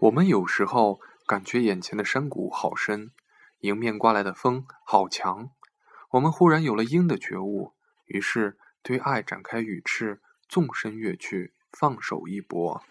我们有时候感觉眼前的山谷好深迎面刮来的风好强我们忽然有了鹰的觉悟于是对爱展开羽翅纵身跃去放手一搏。